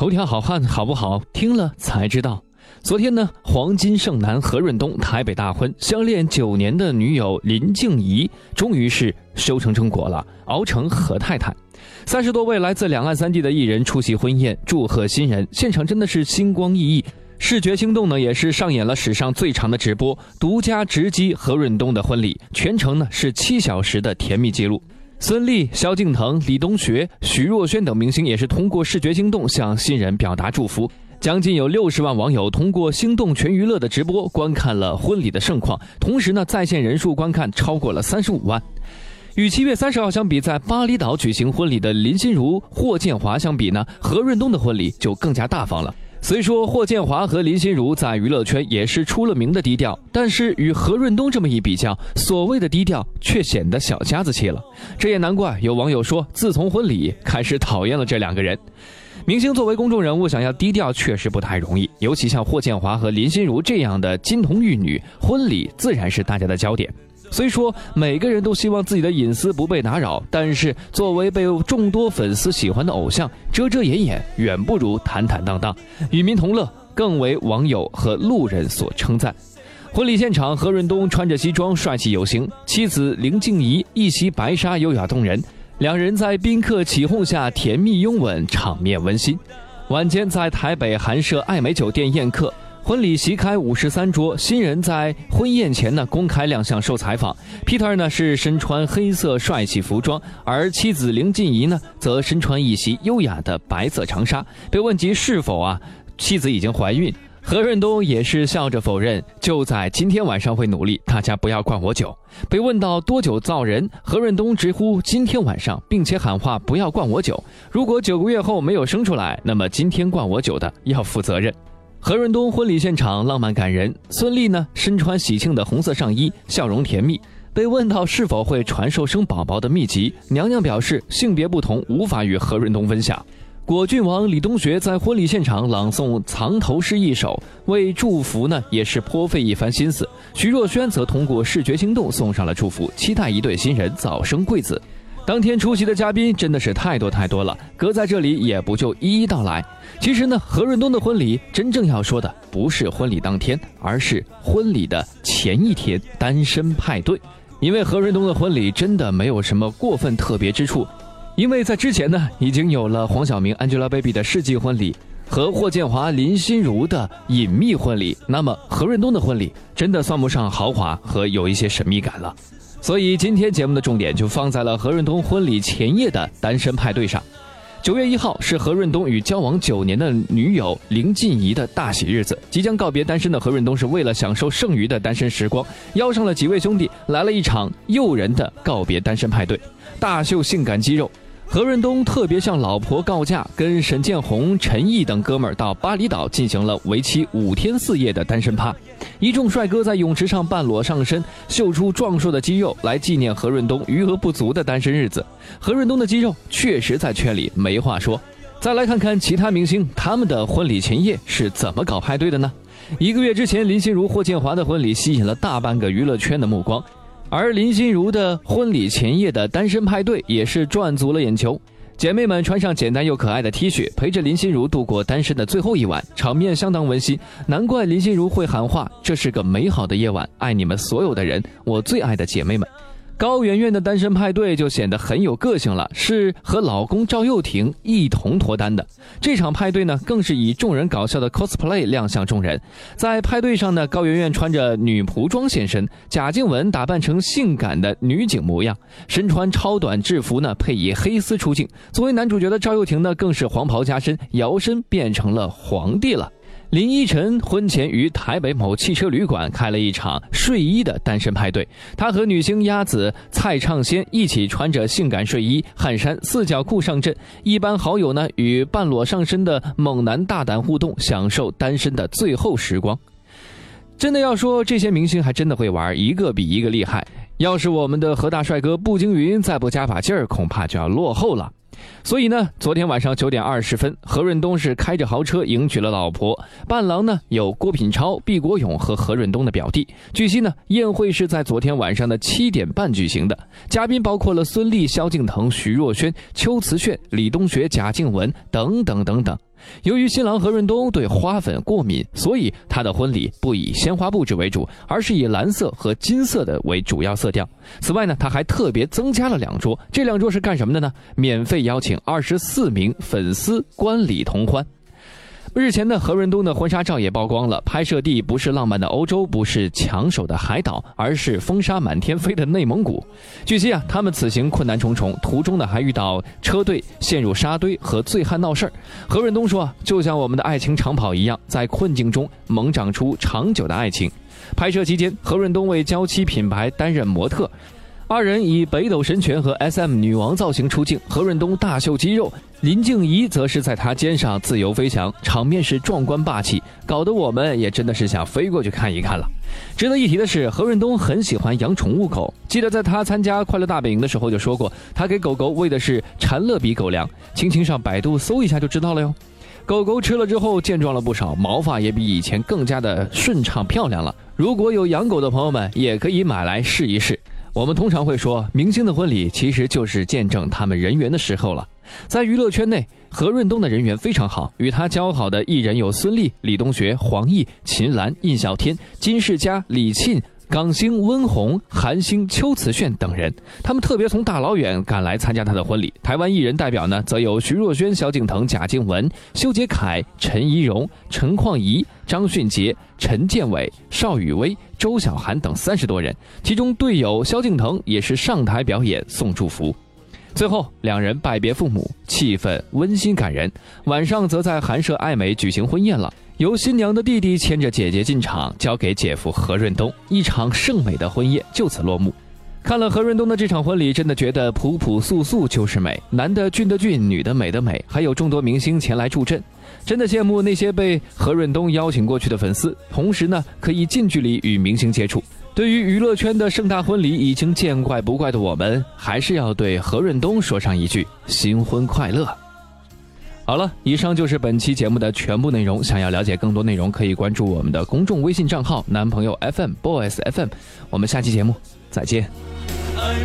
头条好汉好不好？听了才知道。昨天呢，黄金剩男何润东台北大婚，相恋九年的女友林静怡，终于是修成正果了，熬成何太太。三十多位来自两岸三地的艺人出席婚宴，祝贺新人，现场真的是星光熠熠。视觉心动呢，也是上演了史上最长的直播，独家直击何润东的婚礼，全程呢是七小时的甜蜜记录。孙俪、萧敬腾、李东学、徐若瑄等明星也是通过视觉心动向新人表达祝福。将近有六十万网友通过心动全娱乐的直播观看了婚礼的盛况，同时呢，在线人数观看超过了三十五万。与七月三十号相比，在巴厘岛举行婚礼的林心如、霍建华相比呢，何润东的婚礼就更加大方了。虽说霍建华和林心如在娱乐圈也是出了名的低调，但是与何润东这么一比较，所谓的低调却显得小家子气了。这也难怪有网友说，自从婚礼开始讨厌了这两个人。明星作为公众人物，想要低调确实不太容易，尤其像霍建华和林心如这样的金童玉女，婚礼自然是大家的焦点。虽说每个人都希望自己的隐私不被打扰，但是作为被众多粉丝喜欢的偶像，遮遮掩掩远不如坦坦荡荡，与民同乐更为网友和路人所称赞。婚礼现场，何润东穿着西装帅气有型，妻子林静怡一袭白纱优雅动人。两人在宾客起哄下甜蜜拥吻，场面温馨。晚间在台北韩舍爱美酒店宴客，婚礼席开五十三桌。新人在婚宴前呢公开亮相受采访，Peter 呢是身穿黑色帅气服装，而妻子林静怡呢则身穿一袭优雅的白色长纱。被问及是否啊妻子已经怀孕。何润东也是笑着否认，就在今天晚上会努力，大家不要灌我酒。被问到多久造人，何润东直呼今天晚上，并且喊话不要灌我酒。如果九个月后没有生出来，那么今天灌我酒的要负责任。何润东婚礼现场浪漫感人，孙俪呢身穿喜庆的红色上衣，笑容甜蜜。被问到是否会传授生宝宝的秘籍，娘娘表示性别不同，无法与何润东分享。果郡王李东学在婚礼现场朗诵藏头诗一首，为祝福呢也是颇费一番心思。徐若瑄则通过视觉心动送上了祝福，期待一对新人早生贵子。当天出席的嘉宾真的是太多太多了，搁在这里也不就一一道来。其实呢，何润东的婚礼真正要说的不是婚礼当天，而是婚礼的前一天单身派对，因为何润东的婚礼真的没有什么过分特别之处。因为在之前呢，已经有了黄晓明 Angelababy 的世纪婚礼和霍建华林心如的隐秘婚礼，那么何润东的婚礼真的算不上豪华和有一些神秘感了。所以今天节目的重点就放在了何润东婚礼前夜的单身派对上。九月一号是何润东与交往九年的女友林静怡的大喜日子，即将告别单身的何润东是为了享受剩余的单身时光，邀上了几位兄弟来了一场诱人的告别单身派对，大秀性感肌肉。何润东特别向老婆告假，跟沈建宏、陈毅等哥们儿到巴厘岛进行了为期五天四夜的单身趴。一众帅哥在泳池上半裸上身，秀出壮硕的肌肉，来纪念何润东余额不足的单身日子。何润东的肌肉确实在圈里没话说。再来看看其他明星，他们的婚礼前夜是怎么搞派对的呢？一个月之前，林心如、霍建华的婚礼吸引了大半个娱乐圈的目光。而林心如的婚礼前夜的单身派对也是赚足了眼球，姐妹们穿上简单又可爱的 T 恤，陪着林心如度过单身的最后一晚，场面相当温馨。难怪林心如会喊话：“这是个美好的夜晚，爱你们所有的人，我最爱的姐妹们。”高圆圆的单身派对就显得很有个性了，是和老公赵又廷一同脱单的。这场派对呢，更是以众人搞笑的 cosplay 亮相众人。在派对上呢，高圆圆穿着女仆装现身，贾静雯打扮成性感的女警模样，身穿超短制服呢，配以黑丝出镜。作为男主角的赵又廷呢，更是黄袍加身，摇身变成了皇帝了。林依晨婚前于台北某汽车旅馆开了一场睡衣的单身派对，他和女星鸭子蔡畅先一起穿着性感睡衣、汗衫、四角裤上阵，一般好友呢与半裸上身的猛男大胆互动，享受单身的最后时光。真的要说，这些明星还真的会玩，一个比一个厉害。要是我们的何大帅哥步惊云再不加把劲儿，恐怕就要落后了。所以呢，昨天晚上九点二十分，何润东是开着豪车迎娶了老婆。伴郎呢有郭品超、毕国勇和何润东的表弟。据悉呢，宴会是在昨天晚上的七点半举行的，嘉宾包括了孙俪、萧敬腾、徐若瑄、秋瓷炫、李东学、贾静雯等等等等。由于新郎何润东对花粉过敏，所以他的婚礼不以鲜花布置为主，而是以蓝色和金色的为主要色调。此外呢，他还特别增加了两桌，这两桌是干什么的呢？免费邀请二十四名粉丝观礼同欢。日前的何润东的婚纱照也曝光了，拍摄地不是浪漫的欧洲，不是抢手的海岛，而是风沙满天飞的内蒙古。据悉啊，他们此行困难重重，途中呢还遇到车队陷入沙堆和醉汉闹事儿。何润东说，就像我们的爱情长跑一样，在困境中萌长出长久的爱情。拍摄期间，何润东为娇妻品牌担任模特。二人以北斗神拳和 SM 女王造型出镜，何润东大秀肌肉，林静怡则是在他肩上自由飞翔，场面是壮观霸气，搞得我们也真的是想飞过去看一看了。值得一提的是，何润东很喜欢养宠物狗，记得在他参加快乐大本营的时候就说过，他给狗狗喂的是馋乐比狗粮，轻轻上百度搜一下就知道了哟。狗狗吃了之后健壮了不少，毛发也比以前更加的顺畅漂亮了。如果有养狗的朋友们，也可以买来试一试。我们通常会说，明星的婚礼其实就是见证他们人缘的时候了。在娱乐圈内，何润东的人缘非常好，与他交好的艺人有孙俪、李东学、黄奕、秦岚、印小天、金世佳、李沁、港星温虹、韩星邱瓷炫等人。他们特别从大老远赶来参加他的婚礼。台湾艺人代表呢，则有徐若瑄、萧敬腾、贾静雯、修杰楷、陈怡蓉、陈况怡。张迅杰、陈建伟、邵雨薇、周晓涵等三十多人，其中队友萧敬腾也是上台表演送祝福。最后，两人拜别父母，气氛温馨感人。晚上则在韩舍爱美举行婚宴了，由新娘的弟弟牵着姐姐进场，交给姐夫何润东，一场盛美的婚宴就此落幕。看了何润东的这场婚礼，真的觉得朴朴素素就是美，男的俊的俊，女的美的美，还有众多明星前来助阵，真的羡慕那些被何润东邀请过去的粉丝，同时呢可以近距离与明星接触。对于娱乐圈的盛大婚礼已经见怪不怪的我们，还是要对何润东说上一句新婚快乐。好了，以上就是本期节目的全部内容。想要了解更多内容，可以关注我们的公众微信账号“男朋友 FM Boys FM”。我们下期节目再见。爱